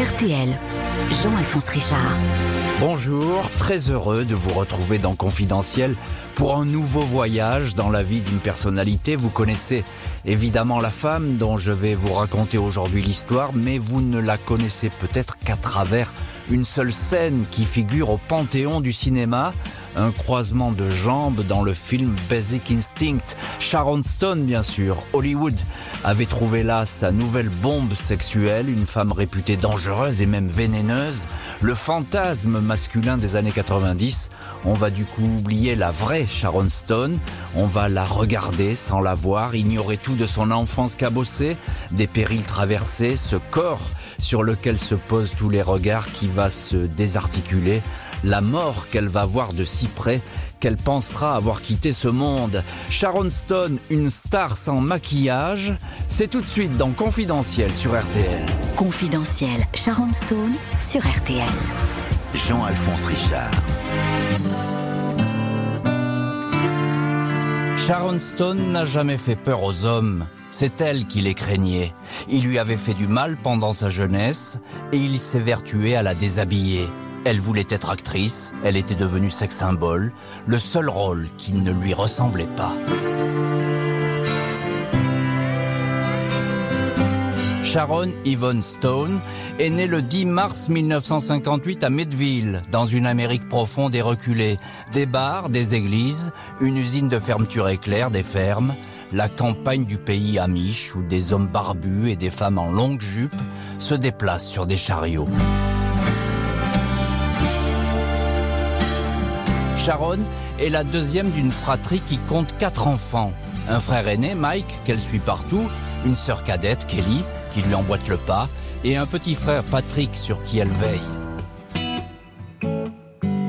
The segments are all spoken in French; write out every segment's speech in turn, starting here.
RTL, Jean-Alphonse Richard. Bonjour, très heureux de vous retrouver dans Confidentiel pour un nouveau voyage dans la vie d'une personnalité. Vous connaissez évidemment la femme dont je vais vous raconter aujourd'hui l'histoire, mais vous ne la connaissez peut-être qu'à travers une seule scène qui figure au panthéon du cinéma un croisement de jambes dans le film Basic Instinct. Sharon Stone, bien sûr. Hollywood avait trouvé là sa nouvelle bombe sexuelle, une femme réputée dangereuse et même vénéneuse. Le fantasme masculin des années 90. On va du coup oublier la vraie Sharon Stone. On va la regarder sans la voir, ignorer tout de son enfance cabossée, des périls traversés, ce corps sur lequel se posent tous les regards qui va se désarticuler la mort qu'elle va voir de si près qu'elle pensera avoir quitté ce monde. Sharon Stone, une star sans maquillage, c'est tout de suite dans Confidentiel sur RTL. Confidentiel, Sharon Stone sur RTL. Jean-Alphonse Richard. Sharon Stone n'a jamais fait peur aux hommes. C'est elle qui les craignait. Il lui avait fait du mal pendant sa jeunesse et il s'est vertué à la déshabiller. Elle voulait être actrice, elle était devenue sex symbole, le seul rôle qui ne lui ressemblait pas. Sharon Yvonne Stone est née le 10 mars 1958 à Meadville, dans une Amérique profonde et reculée. Des bars, des églises, une usine de fermeture éclair, des fermes, la campagne du pays amish où des hommes barbus et des femmes en longue jupe se déplacent sur des chariots. Sharon est la deuxième d'une fratrie qui compte quatre enfants. Un frère aîné, Mike, qu'elle suit partout, une sœur cadette, Kelly, qui lui emboîte le pas, et un petit frère, Patrick, sur qui elle veille.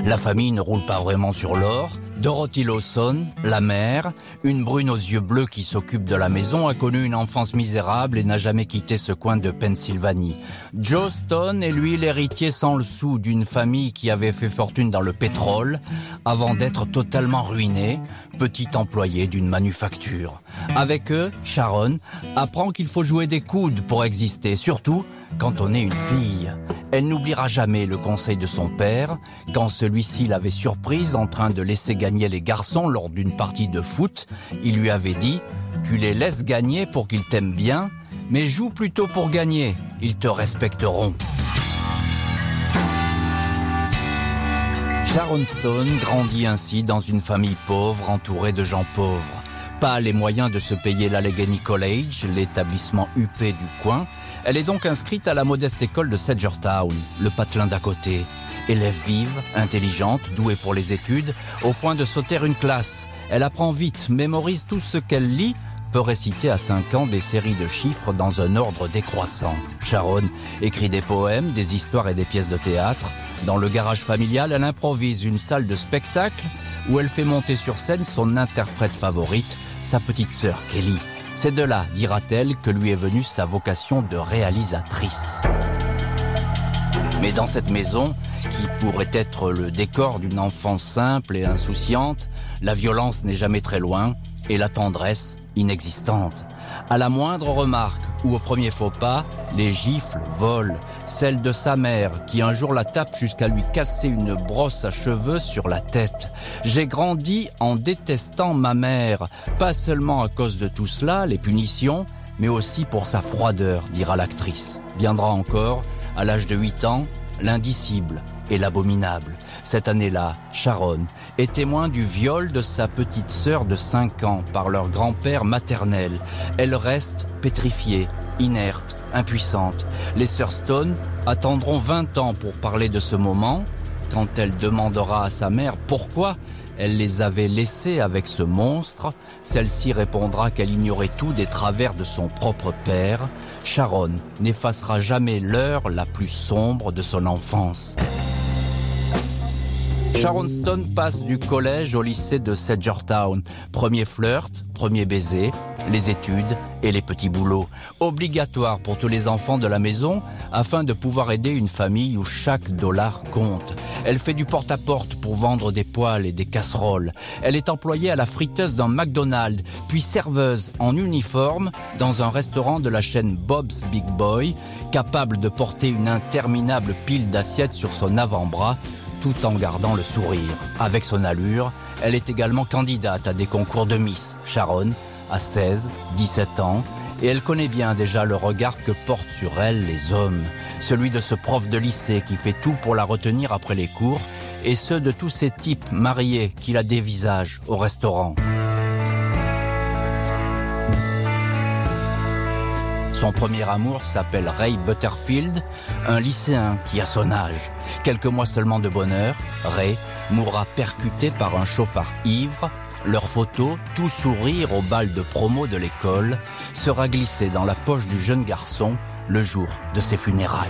La famille ne roule pas vraiment sur l'or. Dorothy Lawson, la mère, une brune aux yeux bleus qui s'occupe de la maison, a connu une enfance misérable et n'a jamais quitté ce coin de Pennsylvanie. Joe Stone est lui l'héritier sans le sou d'une famille qui avait fait fortune dans le pétrole avant d'être totalement ruiné, petit employé d'une manufacture. Avec eux, Sharon apprend qu'il faut jouer des coudes pour exister, surtout quand on est une fille. Elle n'oubliera jamais le conseil de son père quand celui-ci l'avait surprise en train de laisser gagner les garçons lors d'une partie de foot. Il lui avait dit Tu les laisses gagner pour qu'ils t'aiment bien, mais joue plutôt pour gagner. Ils te respecteront. Sharon Stone grandit ainsi dans une famille pauvre entourée de gens pauvres pas les moyens de se payer l'Allegheny College, l'établissement UP du coin. Elle est donc inscrite à la modeste école de Sedgertown, le patelin d'à côté. Élève vive, intelligente, douée pour les études, au point de sauter une classe. Elle apprend vite, mémorise tout ce qu'elle lit, peut réciter à 5 ans des séries de chiffres dans un ordre décroissant. Sharon écrit des poèmes, des histoires et des pièces de théâtre. Dans le garage familial, elle improvise une salle de spectacle où elle fait monter sur scène son interprète favorite, sa petite sœur Kelly. C'est de là, dira-t-elle, que lui est venue sa vocation de réalisatrice. Mais dans cette maison, qui pourrait être le décor d'une enfance simple et insouciante, la violence n'est jamais très loin et la tendresse inexistante. À la moindre remarque ou au premier faux pas, les gifles volent. Celle de sa mère, qui un jour la tape jusqu'à lui casser une brosse à cheveux sur la tête. J'ai grandi en détestant ma mère, pas seulement à cause de tout cela, les punitions, mais aussi pour sa froideur, dira l'actrice. Viendra encore, à l'âge de 8 ans, l'indicible l'abominable. Cette année-là, Sharon est témoin du viol de sa petite sœur de 5 ans par leur grand-père maternel. Elle reste pétrifiée, inerte, impuissante. Les sœurs Stone attendront 20 ans pour parler de ce moment, quand elle demandera à sa mère pourquoi elle les avait laissées avec ce monstre, celle-ci répondra qu'elle ignorait tout des travers de son propre père. Sharon n'effacera jamais l'heure la plus sombre de son enfance. Sharon Stone passe du collège au lycée de Sedgertown. Premier flirt, premier baiser, les études et les petits boulots. Obligatoires pour tous les enfants de la maison afin de pouvoir aider une famille où chaque dollar compte. Elle fait du porte-à-porte pour vendre des poêles et des casseroles. Elle est employée à la friteuse d'un McDonald's, puis serveuse en uniforme dans un restaurant de la chaîne Bob's Big Boy, capable de porter une interminable pile d'assiettes sur son avant-bras tout en gardant le sourire. Avec son allure, elle est également candidate à des concours de Miss. Sharon a 16, 17 ans, et elle connaît bien déjà le regard que portent sur elle les hommes. Celui de ce prof de lycée qui fait tout pour la retenir après les cours, et ceux de tous ces types mariés qui la dévisagent au restaurant. Son premier amour s'appelle Ray Butterfield, un lycéen qui a son âge. Quelques mois seulement de bonheur, Ray mourra percuté par un chauffard ivre. Leur photo, tout sourire au bal de promo de l'école, sera glissée dans la poche du jeune garçon le jour de ses funérailles.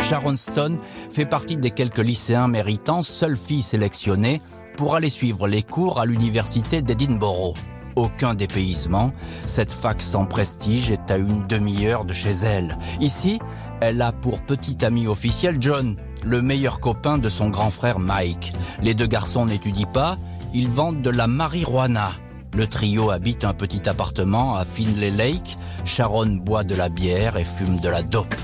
Sharon Stone fait partie des quelques lycéens méritants, seule fille sélectionnée, pour aller suivre les cours à l'université d'Edinburgh aucun dépaysement. Cette fac sans prestige est à une demi-heure de chez elle. Ici, elle a pour petit ami officiel John, le meilleur copain de son grand frère Mike. Les deux garçons n'étudient pas, ils vendent de la marijuana. Le trio habite un petit appartement à Finlay Lake. Sharon boit de la bière et fume de la dope.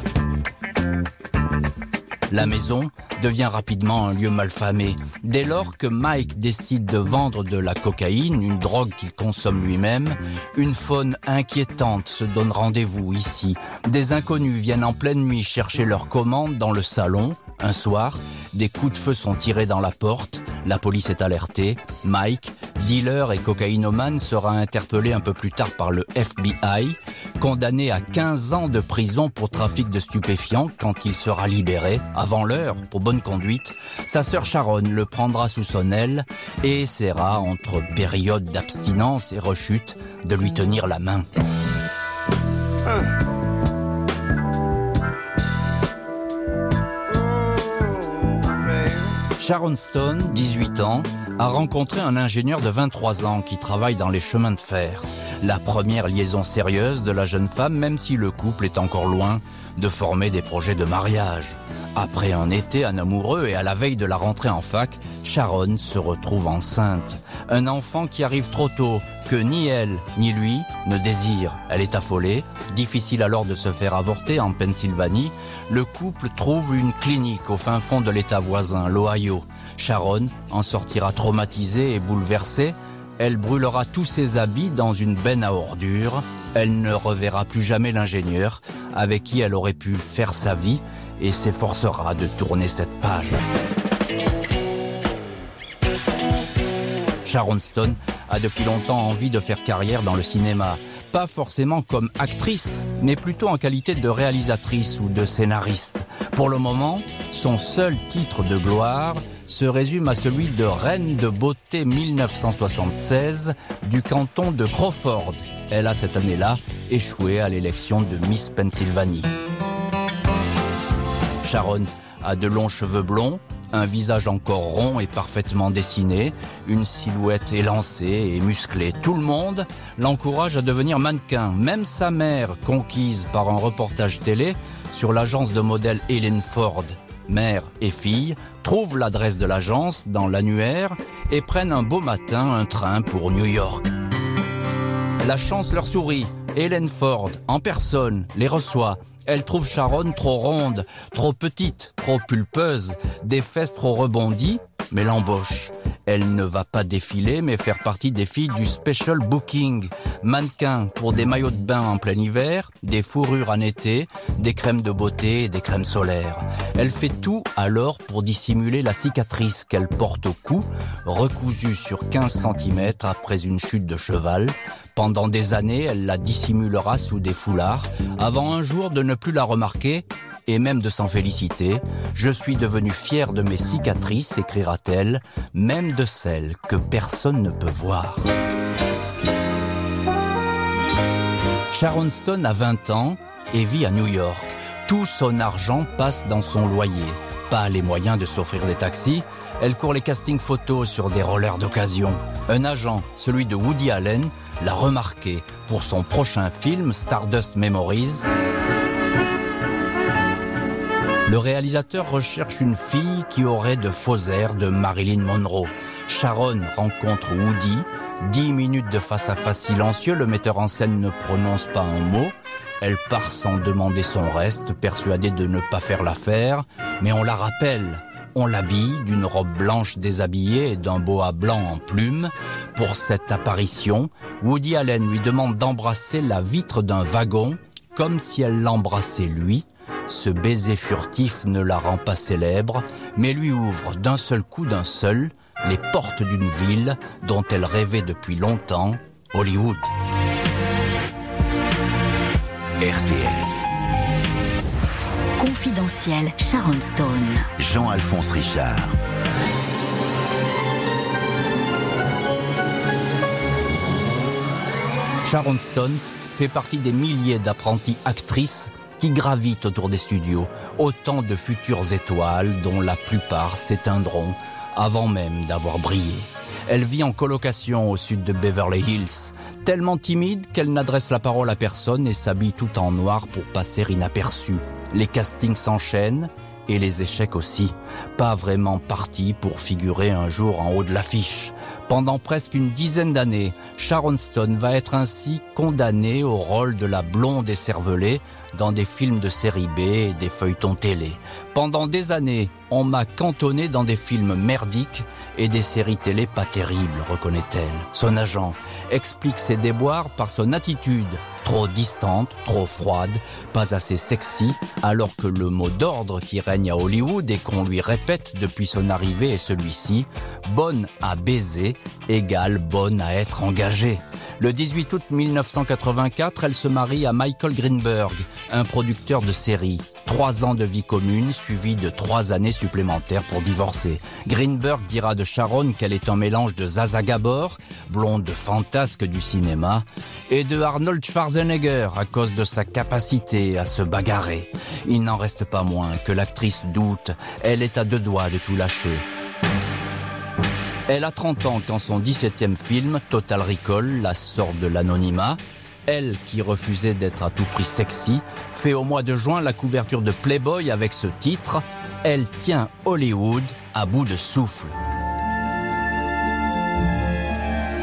La maison devient rapidement un lieu malfamé. Dès lors que Mike décide de vendre de la cocaïne, une drogue qu'il consomme lui-même, une faune inquiétante se donne rendez-vous ici. Des inconnus viennent en pleine nuit chercher leur commande dans le salon. Un soir, des coups de feu sont tirés dans la porte. La police est alertée. Mike, dealer et cocaïnomane, sera interpellé un peu plus tard par le FBI, condamné à 15 ans de prison pour trafic de stupéfiants quand il sera libéré, avant l'heure, pour bonne conduite. Sa sœur Sharon le prendra sous son aile et essaiera, entre périodes d'abstinence et rechute, de lui tenir la main. Sharon Stone, 18 ans, a rencontré un ingénieur de 23 ans qui travaille dans les chemins de fer. La première liaison sérieuse de la jeune femme, même si le couple est encore loin de former des projets de mariage. Après un été un amoureux et à la veille de la rentrée en fac, Sharon se retrouve enceinte. Un enfant qui arrive trop tôt, que ni elle ni lui ne désirent. Elle est affolée, difficile alors de se faire avorter en Pennsylvanie. Le couple trouve une clinique au fin fond de l'état voisin, l'Ohio. Sharon en sortira traumatisée et bouleversée. Elle brûlera tous ses habits dans une benne à ordures. Elle ne reverra plus jamais l'ingénieur avec qui elle aurait pu faire sa vie et s'efforcera de tourner cette page. Sharon Stone a depuis longtemps envie de faire carrière dans le cinéma. Pas forcément comme actrice, mais plutôt en qualité de réalisatrice ou de scénariste. Pour le moment, son seul titre de gloire se résume à celui de Reine de beauté 1976 du canton de Crawford. Elle a cette année-là échoué à l'élection de Miss Pennsylvanie. Sharon a de longs cheveux blonds, un visage encore rond et parfaitement dessiné, une silhouette élancée et musclée. Tout le monde l'encourage à devenir mannequin, même sa mère, conquise par un reportage télé sur l'agence de modèle Helen Ford. Mère et fille trouvent l'adresse de l'agence dans l'annuaire et prennent un beau matin un train pour New York. La chance leur sourit. Helen Ford, en personne, les reçoit elle trouve Sharon trop ronde, trop petite, trop pulpeuse, des fesses trop rebondies, mais l'embauche. Elle ne va pas défiler, mais faire partie des filles du special booking. Mannequin pour des maillots de bain en plein hiver, des fourrures en été, des crèmes de beauté et des crèmes solaires. Elle fait tout alors pour dissimuler la cicatrice qu'elle porte au cou, recousue sur 15 cm après une chute de cheval. Pendant des années, elle la dissimulera sous des foulards, avant un jour de ne plus la remarquer et même de s'en féliciter. Je suis devenue fière de mes cicatrices, écrira-t-elle, même de celles que personne ne peut voir. Sharon Stone a 20 ans et vit à New York. Tout son argent passe dans son loyer. Pas les moyens de s'offrir des taxis, elle court les castings photos sur des rollers d'occasion. Un agent, celui de Woody Allen, l'a remarqué pour son prochain film Stardust Memories. Le réalisateur recherche une fille qui aurait de faux airs de Marilyn Monroe. Sharon rencontre Woody. Dix minutes de face-à-face silencieux, le metteur en scène ne prononce pas un mot. Elle part sans demander son reste, persuadée de ne pas faire l'affaire, mais on la rappelle. On l'habille d'une robe blanche déshabillée et d'un boa blanc en plumes. Pour cette apparition, Woody Allen lui demande d'embrasser la vitre d'un wagon, comme si elle l'embrassait lui. Ce baiser furtif ne la rend pas célèbre, mais lui ouvre d'un seul coup d'un seul les portes d'une ville dont elle rêvait depuis longtemps, Hollywood. RTL. Confidentiel Sharon Stone. Jean-Alphonse Richard. Sharon Stone fait partie des milliers d'apprentis actrices qui gravitent autour des studios, autant de futures étoiles dont la plupart s'éteindront avant même d'avoir brillé. Elle vit en colocation au sud de Beverly Hills, tellement timide qu'elle n'adresse la parole à personne et s'habille tout en noir pour passer inaperçue. Les castings s'enchaînent et les échecs aussi. Pas vraiment parti pour figurer un jour en haut de l'affiche. Pendant presque une dizaine d'années, Sharon Stone va être ainsi condamnée au rôle de la blonde écervelée dans des films de série B et des feuilletons télé. Pendant des années, on m'a cantonné dans des films merdiques et des séries télé pas terribles, reconnaît-elle. Son agent explique ses déboires par son attitude, trop distante, trop froide, pas assez sexy, alors que le mot d'ordre qui règne à Hollywood et qu'on lui répète depuis son arrivée est celui-ci, bonne à baiser égale bonne à être engagée. Le 18 août 1984, elle se marie à Michael Greenberg, un producteur de séries. Trois ans de vie commune, suivis de trois années supplémentaires pour divorcer. Greenberg dira de Sharon qu'elle est un mélange de Zaza Gabor, blonde fantasque du cinéma, et de Arnold Schwarzenegger à cause de sa capacité à se bagarrer. Il n'en reste pas moins que l'actrice doute, elle est à deux doigts de tout lâcher. Elle a 30 ans quand son 17e film, Total Recall, la sort de l'anonymat. Elle, qui refusait d'être à tout prix sexy, fait au mois de juin la couverture de Playboy avec ce titre Elle tient Hollywood à bout de souffle.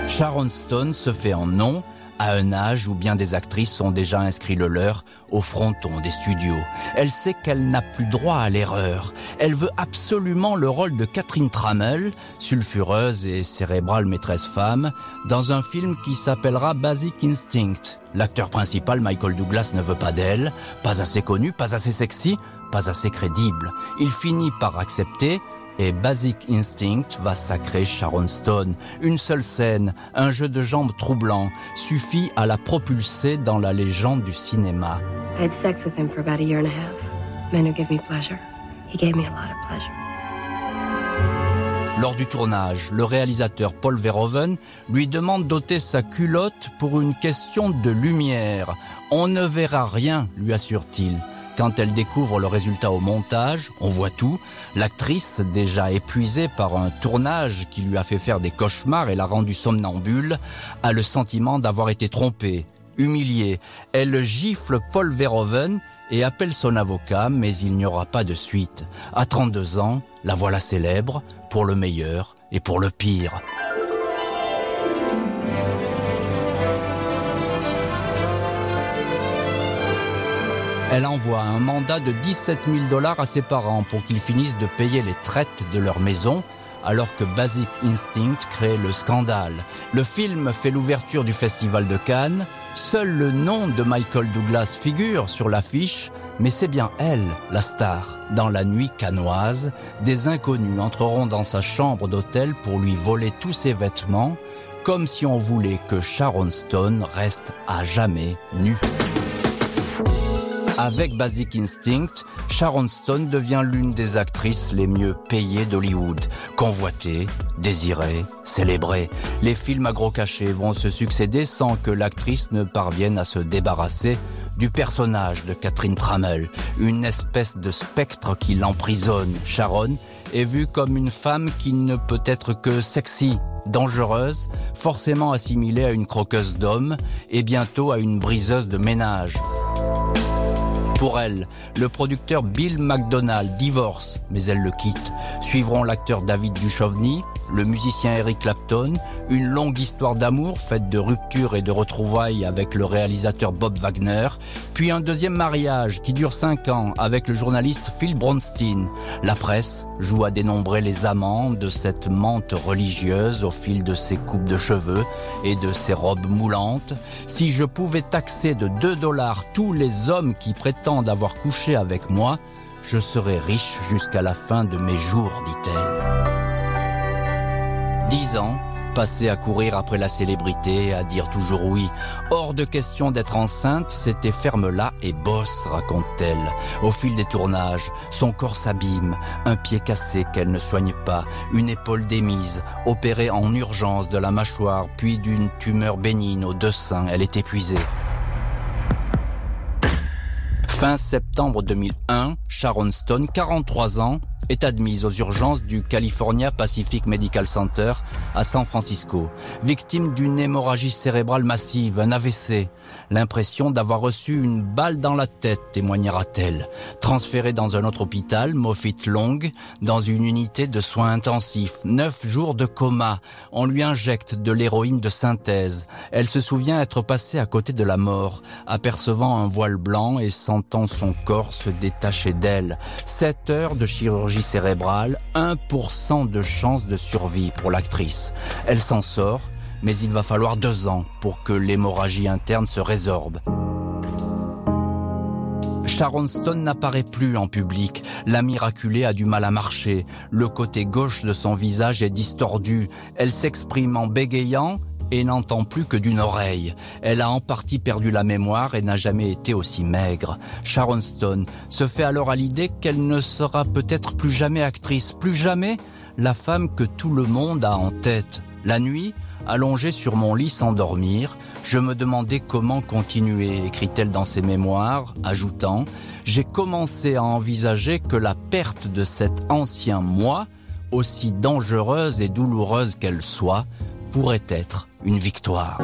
Sharon Stone se fait en nom à un âge où bien des actrices ont déjà inscrit le leur au fronton des studios. Elle sait qu'elle n'a plus droit à l'erreur. Elle veut absolument le rôle de Catherine Trammell, sulfureuse et cérébrale maîtresse femme, dans un film qui s'appellera Basic Instinct. L'acteur principal, Michael Douglas, ne veut pas d'elle, pas assez connu, pas assez sexy, pas assez crédible. Il finit par accepter et Basic Instinct va sacrer Sharon Stone. Une seule scène, un jeu de jambes troublant, suffit à la propulser dans la légende du cinéma. I had sex with him for about a year and a half. Men who give me pleasure. He gave me a lot of pleasure. Lors du tournage, le réalisateur Paul Verhoeven lui demande d'ôter sa culotte pour une question de lumière. On ne verra rien, lui assure-t-il. Quand elle découvre le résultat au montage, on voit tout. L'actrice, déjà épuisée par un tournage qui lui a fait faire des cauchemars et l'a rendue somnambule, a le sentiment d'avoir été trompée, humiliée. Elle gifle Paul Verhoeven et appelle son avocat, mais il n'y aura pas de suite. À 32 ans, la voilà célèbre, pour le meilleur et pour le pire. Elle envoie un mandat de 17 000 dollars à ses parents pour qu'ils finissent de payer les traites de leur maison, alors que Basic Instinct crée le scandale. Le film fait l'ouverture du Festival de Cannes. Seul le nom de Michael Douglas figure sur l'affiche, mais c'est bien elle, la star. Dans la nuit canoise, des inconnus entreront dans sa chambre d'hôtel pour lui voler tous ses vêtements, comme si on voulait que Sharon Stone reste à jamais nue. Avec Basic Instinct, Sharon Stone devient l'une des actrices les mieux payées d'Hollywood. Convoitée, désirée, célébrée. Les films à gros cachets vont se succéder sans que l'actrice ne parvienne à se débarrasser du personnage de Catherine Trammell, une espèce de spectre qui l'emprisonne. Sharon est vue comme une femme qui ne peut être que sexy, dangereuse, forcément assimilée à une croqueuse d'hommes et bientôt à une briseuse de ménage. Pour elle, le producteur Bill McDonald divorce, mais elle le quitte. Suivront l'acteur David Duchovny, le musicien Eric Clapton, une longue histoire d'amour faite de ruptures et de retrouvailles avec le réalisateur Bob Wagner, puis un deuxième mariage qui dure cinq ans avec le journaliste Phil Bronstein. La presse joue à dénombrer les amants de cette menthe religieuse au fil de ses coupes de cheveux et de ses robes moulantes. Si je pouvais taxer de 2 dollars tous les hommes qui prétendent avoir couché avec moi, je serais riche jusqu'à la fin de mes jours, dit-elle. Dix ans passés à courir après la célébrité, à dire toujours oui. Hors de question d'être enceinte, c'était ferme là et bosse, raconte-t-elle. Au fil des tournages, son corps s'abîme, un pied cassé qu'elle ne soigne pas, une épaule démise, opérée en urgence de la mâchoire, puis d'une tumeur bénigne aux deux seins, elle est épuisée. Fin septembre 2001, Sharon Stone, 43 ans, est admise aux urgences du California Pacific Medical Center à San Francisco, victime d'une hémorragie cérébrale massive, un AVC. L'impression d'avoir reçu une balle dans la tête, témoignera-t-elle. Transférée dans un autre hôpital, Moffitt Long, dans une unité de soins intensifs. Neuf jours de coma. On lui injecte de l'héroïne de synthèse. Elle se souvient être passée à côté de la mort, apercevant un voile blanc et sentant son corps se détacher d'elle. Sept heures de chirurgie cérébrale, 1% de chance de survie pour l'actrice. Elle s'en sort, mais il va falloir deux ans pour que l'hémorragie interne se résorbe. Sharon Stone n'apparaît plus en public. La miraculée a du mal à marcher. Le côté gauche de son visage est distordu. Elle s'exprime en bégayant et n'entend plus que d'une oreille. Elle a en partie perdu la mémoire et n'a jamais été aussi maigre. Sharon Stone se fait alors à l'idée qu'elle ne sera peut-être plus jamais actrice, plus jamais la femme que tout le monde a en tête. La nuit, allongée sur mon lit sans dormir, je me demandais comment continuer, écrit-elle dans ses mémoires, ajoutant, j'ai commencé à envisager que la perte de cet ancien moi, aussi dangereuse et douloureuse qu'elle soit, pourrait être une victoire.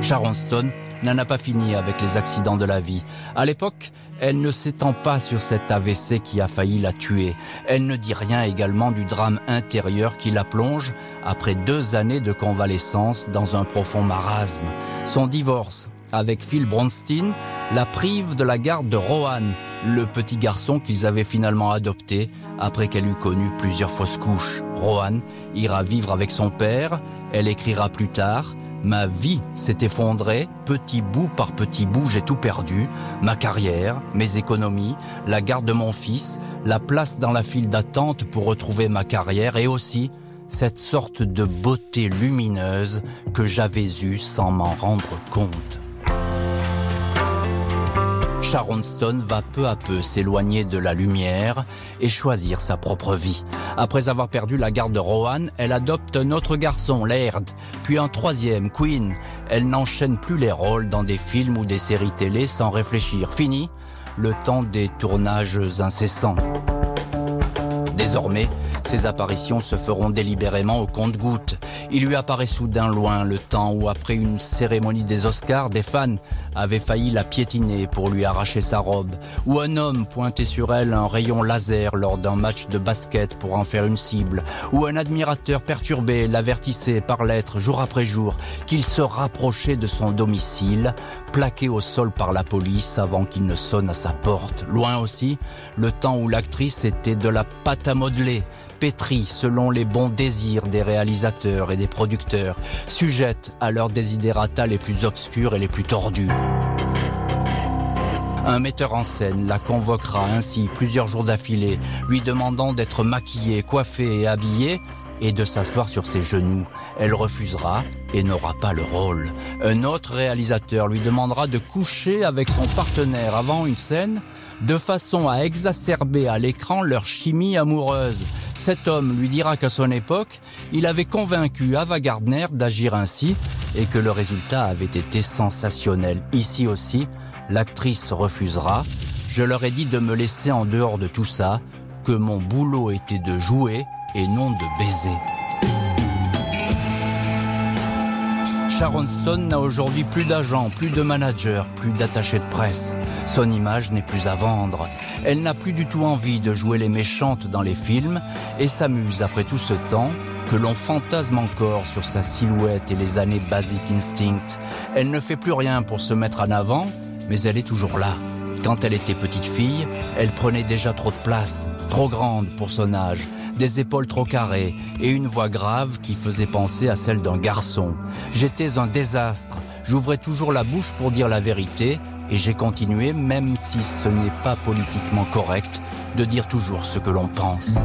Sharon Stone n'en a pas fini avec les accidents de la vie. À l'époque, elle ne s'étend pas sur cet AVC qui a failli la tuer. Elle ne dit rien également du drame intérieur qui la plonge après deux années de convalescence dans un profond marasme. Son divorce avec Phil Bronstein la prive de la garde de Rohan, le petit garçon qu'ils avaient finalement adopté après qu'elle eut connu plusieurs fausses couches. Rohan ira vivre avec son père, elle écrira plus tard Ma vie s'est effondrée, petit bout par petit bout, j'ai tout perdu. Ma carrière, mes économies, la garde de mon fils, la place dans la file d'attente pour retrouver ma carrière et aussi cette sorte de beauté lumineuse que j'avais eue sans m'en rendre compte. Sharon Stone va peu à peu s'éloigner de la lumière et choisir sa propre vie. Après avoir perdu la garde de Rohan, elle adopte un autre garçon, Laird, puis un troisième, Queen. Elle n'enchaîne plus les rôles dans des films ou des séries télé sans réfléchir. Fini le temps des tournages incessants. Désormais, ses apparitions se feront délibérément au compte-gouttes. Il lui apparaît soudain loin le temps où, après une cérémonie des Oscars, des fans avaient failli la piétiner pour lui arracher sa robe, ou un homme pointait sur elle un rayon laser lors d'un match de basket pour en faire une cible, ou un admirateur perturbé l'avertissait par lettres jour après jour qu'il se rapprochait de son domicile, plaqué au sol par la police avant qu'il ne sonne à sa porte. Loin aussi, le temps où l'actrice était de la pâte à modeler, pétrie selon les bons désirs des réalisateurs et des producteurs, sujette à leurs désidérata les plus obscurs et les plus tordus. Un metteur en scène la convoquera ainsi plusieurs jours d'affilée, lui demandant d'être maquillée, coiffée et habillée, et de s'asseoir sur ses genoux. Elle refusera et n'aura pas le rôle. Un autre réalisateur lui demandera de coucher avec son partenaire avant une scène de façon à exacerber à l'écran leur chimie amoureuse. Cet homme lui dira qu'à son époque, il avait convaincu Ava Gardner d'agir ainsi et que le résultat avait été sensationnel. Ici aussi, l'actrice refusera. Je leur ai dit de me laisser en dehors de tout ça, que mon boulot était de jouer et non de baiser. Sharon Stone n'a aujourd'hui plus d'agents, plus de managers, plus d'attachés de presse. Son image n'est plus à vendre. Elle n'a plus du tout envie de jouer les méchantes dans les films et s'amuse après tout ce temps que l'on fantasme encore sur sa silhouette et les années Basic Instinct. Elle ne fait plus rien pour se mettre en avant, mais elle est toujours là. Quand elle était petite fille, elle prenait déjà trop de place, trop grande pour son âge, des épaules trop carrées et une voix grave qui faisait penser à celle d'un garçon. J'étais un désastre, j'ouvrais toujours la bouche pour dire la vérité et j'ai continué, même si ce n'est pas politiquement correct, de dire toujours ce que l'on pense.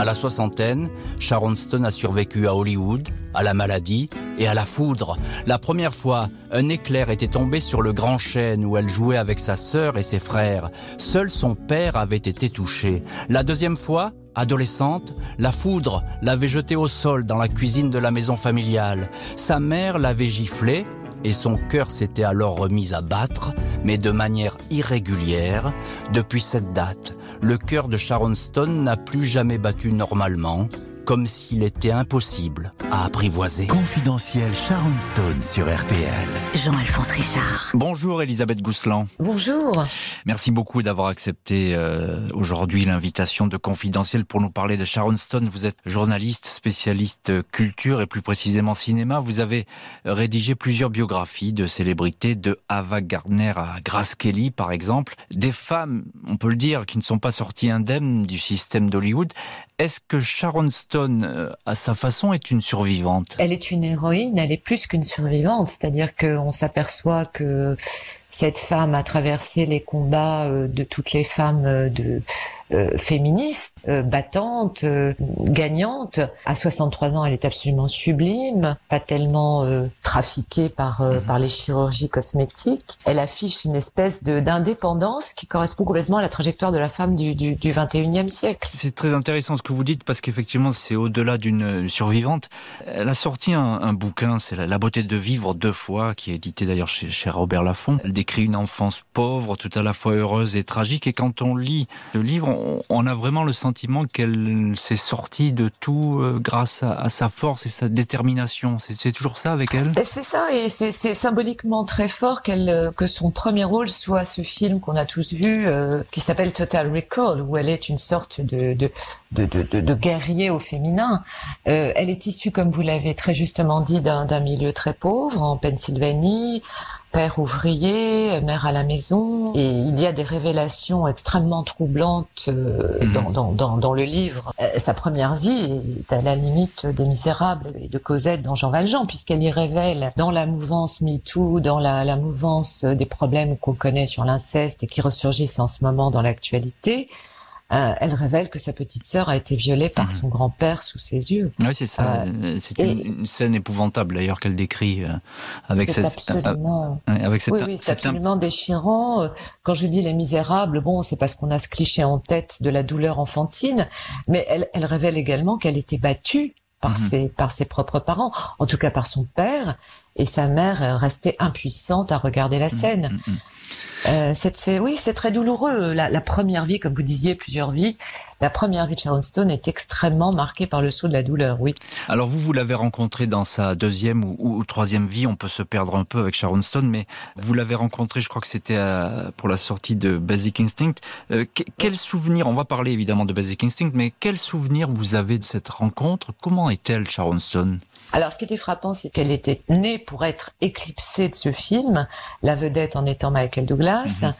À la soixantaine, Sharon Stone a survécu à Hollywood, à la maladie et à la foudre. La première fois, un éclair était tombé sur le grand chêne où elle jouait avec sa sœur et ses frères. Seul son père avait été touché. La deuxième fois, Adolescente, la foudre l'avait jetée au sol dans la cuisine de la maison familiale. Sa mère l'avait giflée et son cœur s'était alors remis à battre, mais de manière irrégulière. Depuis cette date, le cœur de Sharon Stone n'a plus jamais battu normalement, comme s'il était impossible à apprivoiser. Confidentiel Sharon Stone sur RTL. Jean-Alphonse Richard. Bonjour Elisabeth Gousselan. Bonjour. Merci beaucoup d'avoir accepté euh, aujourd'hui l'invitation de Confidentiel pour nous parler de Sharon Stone. Vous êtes journaliste, spécialiste culture et plus précisément cinéma. Vous avez rédigé plusieurs biographies de célébrités, de Ava Gardner à Grace Kelly par exemple. Des femmes, on peut le dire, qui ne sont pas sorties indemnes du système d'Hollywood. Est-ce que Sharon Stone, euh, à sa façon, est une survivante? Elle est une héroïne, elle est plus qu'une survivante, c'est-à-dire qu'on s'aperçoit que cette femme a traversé les combats euh, de toutes les femmes euh, de euh, féministe, euh, battante, euh, gagnante. À 63 ans, elle est absolument sublime, pas tellement trafiquée par Mhm. par les chirurgies cosmétiques. Elle affiche une espèce de d'indépendance qui correspond complètement à la trajectoire de la femme du du, du 21e siècle. C'est très intéressant ce que vous dites parce qu'effectivement c'est au-delà d'une survivante. Elle a sorti un, un bouquin, c'est la, La beauté de vivre deux fois, qui est édité d'ailleurs chez, chez Robert Laffont. Elle décrit une enfance pauvre, tout à la fois heureuse et tragique. Et quand on lit le livre, on, on a vraiment le sentiment qu'elle s'est sortie de tout euh, grâce à, sa force et sa détermination. C'est toujours ça avec elle? C'est ça, et c'est symboliquement très fort euh, que son premier rôle soit ce film qu'on a tous vu, euh, qui s'appelle Total Recall, où elle est une sorte de, de, guerrier au féminin. Elle est issue, comme vous l'avez très justement dit, d'un milieu très pauvre, en Pennsylvanie, père ouvrier, mère à la maison, et il y a des révélations extrêmement troublantes euh, Mhm. dans, dans, dans, dans le livre. Euh, sa première vie est à la limite des Misérables et de Cosette dans Jean Valjean, puisqu'elle y révèle dans la mouvance MeToo, dans la, la mouvance des problèmes qu'on connaît sur l'inceste et qui ressurgissent en ce moment dans l'actualité, euh, elle révèle que sa petite sœur a été violée par Mhm. son grand-père sous ses yeux. Oui, c'est ça. Euh, c'est et- une, une scène épouvantable d'ailleurs qu'elle décrit euh, avec C'est cette, absolument... euh, avec cette, Oui, oui, c'est absolument déchirant. Euh, Quand je dis les misérables, bon, c'est parce qu'on a ce cliché en tête de la douleur enfantine, mais elle, elle révèle également qu'elle était battue par Mhm. ses par ses propres parents, en tout cas par son père, et sa mère euh, restait impuissante à regarder la scène. Mm, mm. Euh, c'est, oui, c'est très douloureux. La, la première vie, comme vous disiez, plusieurs vies. La première vie de Sharon Stone est extrêmement marquée par le saut de la douleur. Oui. Alors vous, vous l'avez rencontré dans sa deuxième ou, troisième vie. On peut se perdre un peu avec Sharon Stone, mais vous l'avez rencontré, je crois que c'était à- pour la sortie de Basic Instinct. Euh, que- quel souvenir, on va parler évidemment de Basic Instinct, mais quel souvenir vous avez de cette rencontre? Comment est-elle, Sharon Stone? Alors, ce qui était frappant, c'est qu'elle était née pour être éclipsée de ce film, la vedette en étant Michael Douglas. Mhm.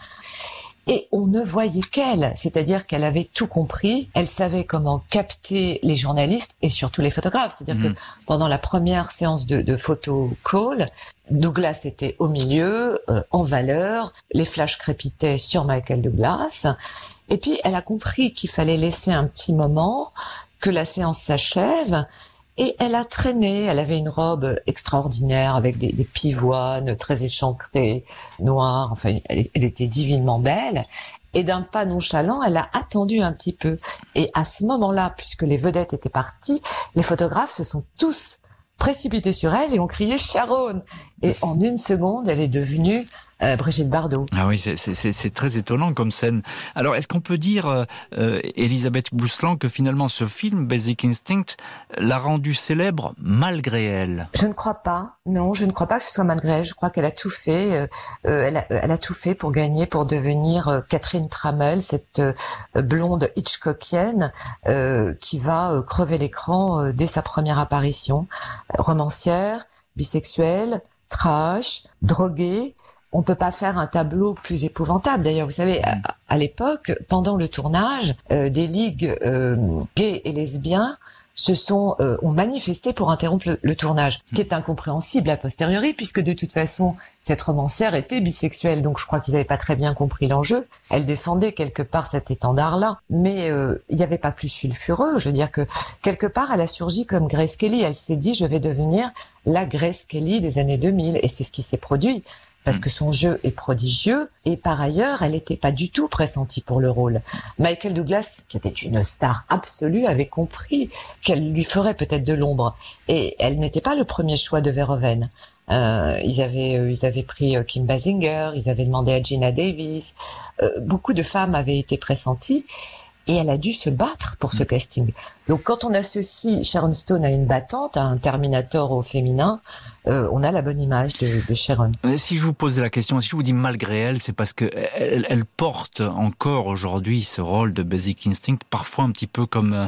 Et on ne voyait qu'elle, c'est-à-dire qu'elle avait tout compris, elle savait comment capter les journalistes et surtout les photographes. C'est-à-dire Mhm. que pendant la première séance de, de photo call, Douglas était au milieu, euh, en valeur, les flashs crépitaient sur Michael Douglas. Et puis, elle a compris qu'il fallait laisser un petit moment, que la séance s'achève, et elle a traîné. Elle avait une robe extraordinaire avec des, pivoines très échancrées, noires. Enfin, elle, elle était divinement belle. Et d'un pas nonchalant, elle a attendu un petit peu. Et à ce moment-là, puisque les vedettes étaient parties, les photographes se sont tous précipités sur elle et ont crié Sharon. Et en une seconde, elle est devenue euh, Brigitte Bardot. Ah oui, c'est très étonnant comme scène. Alors, est-ce qu'on peut dire, euh, euh, Elisabeth Bousselan, que finalement ce film, Basic Instinct, l'a rendue célèbre malgré elle? Je ne crois pas. Non, je ne crois pas que ce soit malgré elle. Je crois qu'elle a tout fait. Euh, euh elle, a, elle, a, tout fait pour gagner, pour devenir euh, Catherine Trammell, cette blonde Hitchcockienne qui va crever l'écran dès sa première apparition. romancière, bisexuelle, trash, droguée on peut pas faire un tableau plus épouvantable. D'ailleurs, vous savez, à, l'époque, pendant le tournage, euh, des ligues euh, gays et lesbiens se sont euh, ont manifesté pour interrompre le, tournage, ce qui est incompréhensible a posteriori puisque de toute façon cette romancière était bisexuelle, donc je crois qu'ils n'avaient pas très bien compris l'enjeu. Elle défendait quelque part cet étendard-là, mais il n'y avait pas plus sulfureux. Je veux dire que quelque part elle a surgi comme Grace Kelly. Elle s'est dit je vais devenir la Grace Kelly des années 2000 et c'est ce qui s'est produit parce mm. que son jeu est prodigieux et par ailleurs, elle n'était pas du tout pressentie pour le rôle. Michael Douglas, qui était une star absolue, avait compris qu'elle lui ferait peut-être de l'ombre et elle n'était pas le premier choix de Verhoeven. Euh, ils avaient euh, ils avaient pris euh, Kim Basinger, ils avaient demandé à Gina Davis. Euh, beaucoup de femmes avaient été pressenties et elle a dû se battre pour ce casting. Donc quand on associe Sharon Stone à une battante, à un Terminator au féminin, euh, on a la bonne image de, de, Sharon. Si je vous pose la question, si je vous dis malgré elle, c'est parce que elle, elle porte encore aujourd'hui ce rôle de Basic Instinct, parfois un petit peu comme euh,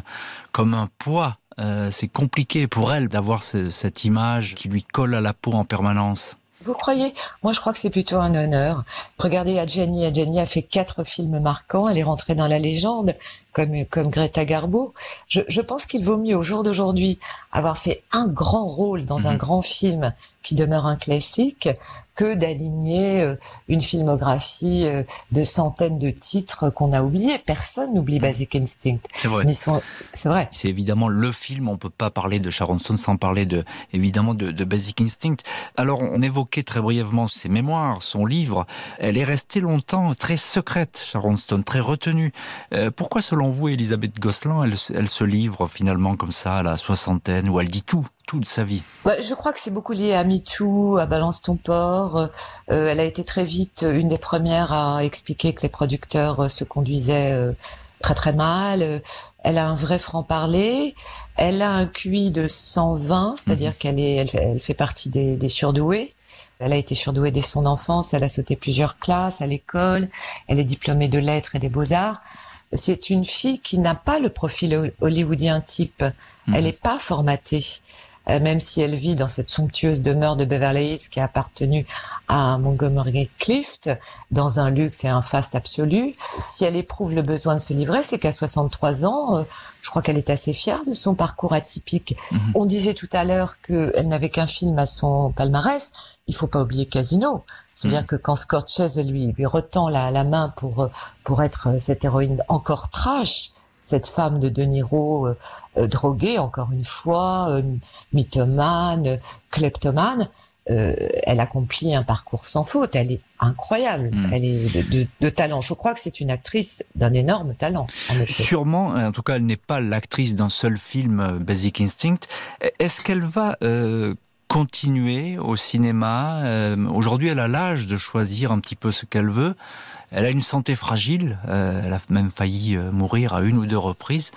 comme un poids. Euh, c'est compliqué pour elle d'avoir ce, cette image qui lui colle à la peau en permanence. Vous croyez? Moi, je crois que c'est plutôt un honneur. Regardez Adjani. Adjani a fait quatre films marquants. Elle est rentrée dans la légende, comme comme Greta Garbo. Je, je pense qu'il vaut mieux au jour d'aujourd'hui avoir fait un grand rôle dans un mhm. grand film qui demeure un classique que d'aligner euh, une filmographie euh, de centaines de titres qu'on a oubliés. Personne n'oublie Basic Instinct. C'est vrai. C'est vrai. C'est évidemment le film. On peut pas parler de Sharon Stone sans parler de, évidemment, de, de Basic Instinct. Alors, on évoquait très brièvement ses mémoires, son livre. Elle est restée longtemps très secrète, Sharon Stone, très retenue. Euh, pourquoi, selon vous, Elisabeth Gosselin, elle, elle se livre finalement comme ça à la soixantaine, où elle dit tout? De sa vie bah, Je crois que c'est beaucoup lié à MeToo, à Balance ton port. Euh, elle a été très vite une des premières à expliquer que les producteurs euh, se conduisaient euh, très très mal. Elle a un vrai franc-parler. Elle a un QI de 120, c'est-à-dire mhm. qu'elle est, elle, fait partie des, des surdoués. Elle a été surdouée dès son enfance, elle a sauté plusieurs classes à l'école, elle est diplômée de lettres et des beaux-arts. C'est une fille qui n'a pas le profil hollywoodien type. Elle n'est mhm. pas formatée. Euh, même si elle vit dans cette somptueuse demeure de Beverly Hills qui a appartenu à Montgomery Clift, dans un luxe et un faste absolu. Si elle éprouve le besoin de se livrer, c'est qu'à 63 ans, euh, je crois qu'elle est assez fière de son parcours atypique. Mhm. On disait tout à l'heure qu'elle n'avait qu'un film à son palmarès. Il faut pas oublier Casino. C'est-à-dire mhm. que quand Scott lui, lui retend la, la main pour, pour être cette héroïne encore trash, cette femme de De Niro euh, euh, droguée, encore une fois, euh, mythomane, kleptomane, elle accomplit un parcours sans faute. Elle est incroyable. Hmm. Elle est de, de, talent. Je crois que c'est une actrice d'un énorme talent. Sûrement. En tout cas, elle n'est pas l'actrice d'un seul film, Basic Instinct. Est-ce qu'elle va continuer au cinéma Aujourd'hui, elle a l'âge de choisir un petit peu ce qu'elle veut. Elle a une santé fragile, euh, elle a même failli euh, mourir à une ou deux reprises.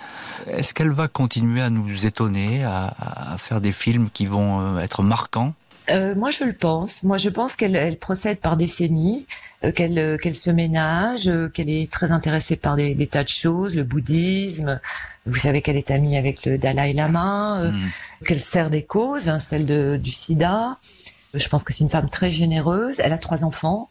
Est-ce qu'elle va continuer à nous étonner, à, à faire des films qui vont euh, être marquants? Euh, moi, je le pense. Moi, je pense qu'elle elle procède par décennies, euh, qu'elle qu'elle se ménage, qu'elle est très intéressée par des, des, tas de choses, le bouddhisme. Vous savez qu'elle est amie avec le Dalai Lama, mm. qu'elle sert des causes, hein, celle de, du SIDA. Je pense que c'est une femme très généreuse. Elle a trois enfants.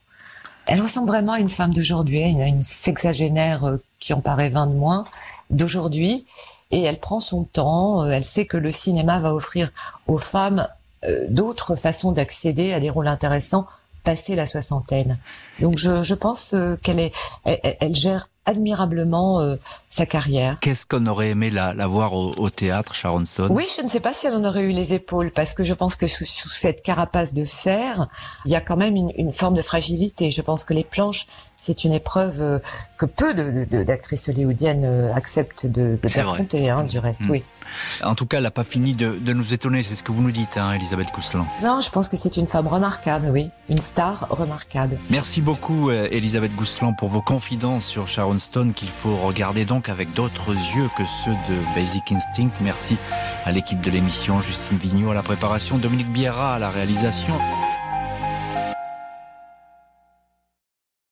Elle ressemble vraiment à une femme d'aujourd'hui, une, une sexagénaire euh, qui en paraît 20 de moins d'aujourd'hui. Et elle prend son temps, euh, elle sait que le cinéma va offrir aux femmes euh, d'autres façons d'accéder à des rôles intéressants passé la soixantaine. Donc je, je pense qu'elle est, elle, gère admirablement sa carrière. Qu'est-ce qu'on aurait aimé la, la voir au, au, théâtre, Sharon Stone? Oui, je ne sais pas si elle en aurait eu les épaules, parce que je pense que sous, sous cette carapace de fer, il y a quand même une, une forme de fragilité. Je pense que les planches c'est une épreuve euh, que peu d'actrices hollywoodiennes euh, acceptent de, d'affronter, hein, du reste, mm. oui. En tout cas, elle n'a pas fini de, de, nous étonner, c'est ce que vous nous dites, hein, Elisabeth Cousselin. Non, je pense que c'est une femme remarquable, oui. Une star remarquable. Merci beaucoup, euh, Elisabeth Gousselan, pour vos confidences sur Sharon Stone qu'il faut regarder avec d'autres yeux que ceux de Basic Instinct. Merci à l'équipe de l'émission, Justine Vignot à la préparation, Dominique Biera à la réalisation.